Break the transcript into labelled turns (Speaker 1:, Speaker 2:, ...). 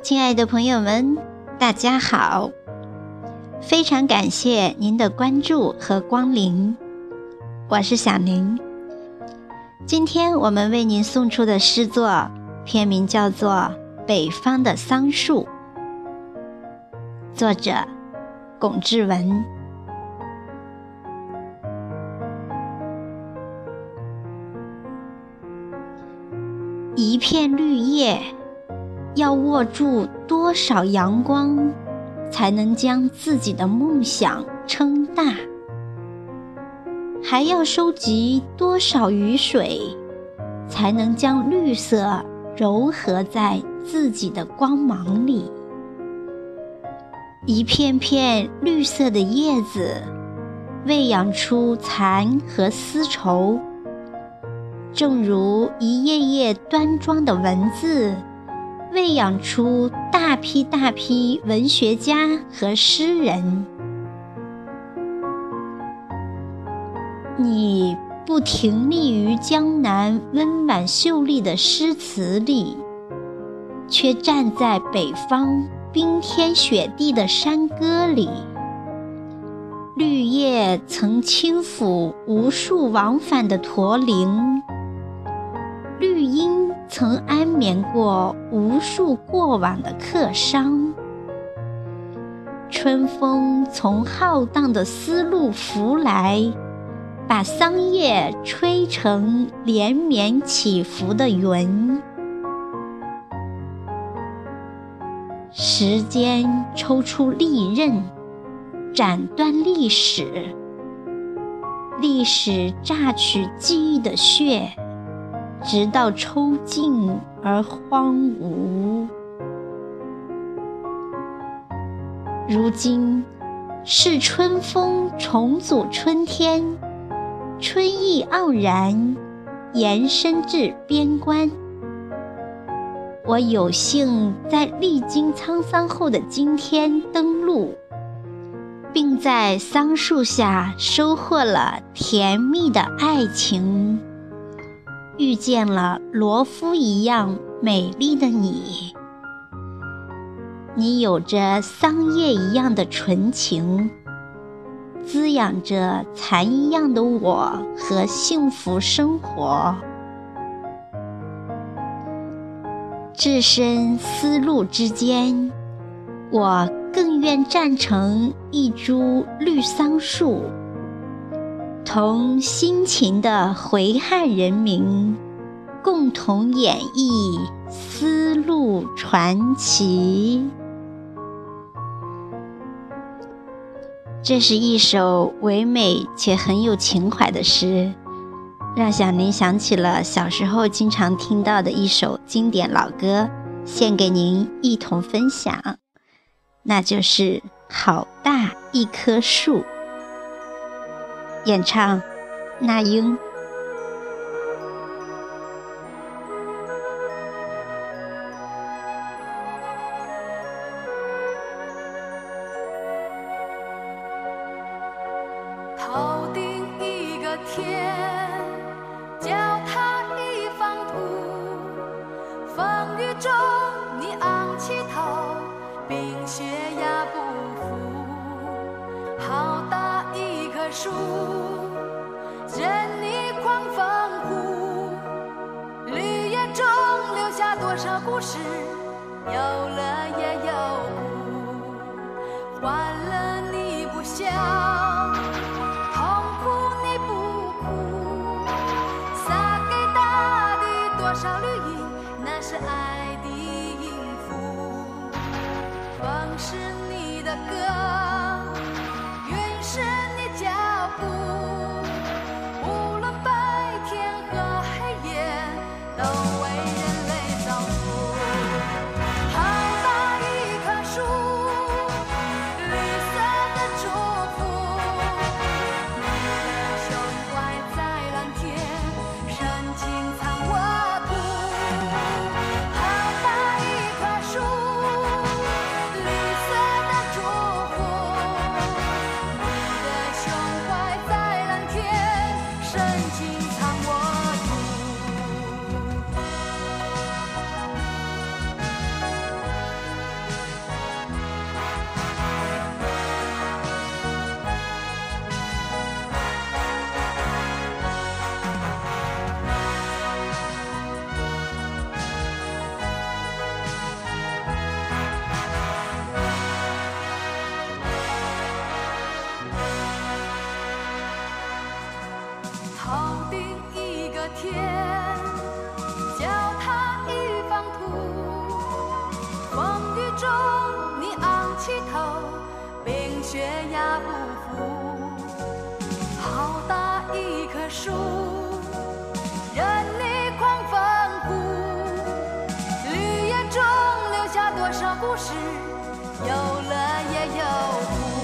Speaker 1: 亲爱的朋友们，大家好！非常感谢您的关注和光临，我是小宁。今天我们为您送出的诗作片名叫做《北方的桑树》，作者龚志文。一片绿叶。要握住多少阳光，才能将自己的梦想撑大？还要收集多少雨水，才能将绿色柔合在自己的光芒里？一片片绿色的叶子，喂养出蚕和丝绸，正如一页页端庄的文字。喂养出大批大批文学家和诗人。你不停立于江南温婉秀丽的诗词里，却站在北方冰天雪地的山歌里。绿叶曾轻抚无数往返的驼铃，绿荫。曾安眠过无数过往的客商，春风从浩荡的丝路拂来，把桑叶吹成连绵起伏的云。时间抽出利刃，斩断历史，历史榨取记忆的血。直到抽尽而荒芜。如今是春风重组春天，春意盎然，延伸至边关。我有幸在历经沧桑后的今天登陆，并在桑树下收获了甜蜜的爱情。遇见了罗夫一样美丽的你，你有着桑叶一样的纯情，滋养着蚕一样的我和幸福生活。置身丝路之间，我更愿站成一株绿桑树。同辛勤的回汉人民共同演绎丝路传奇。这是一首唯美且很有情怀的诗，让小林想起了小时候经常听到的一首经典老歌，献给您一同分享，那就是《好大一棵树》。演唱，那英。
Speaker 2: 头顶一个天，脚踏一方土，风雨中你昂起头，冰雪压树。任你狂风呼，绿叶中留下多少故事，有乐也有苦，欢乐你不笑，痛苦你不哭，洒给大地多少绿荫，那是爱的音符，风是你的歌，云是不尽藏我头，冰雪压不服。好大一棵树，任你狂风呼，绿叶中留下多少故事？有乐也有苦。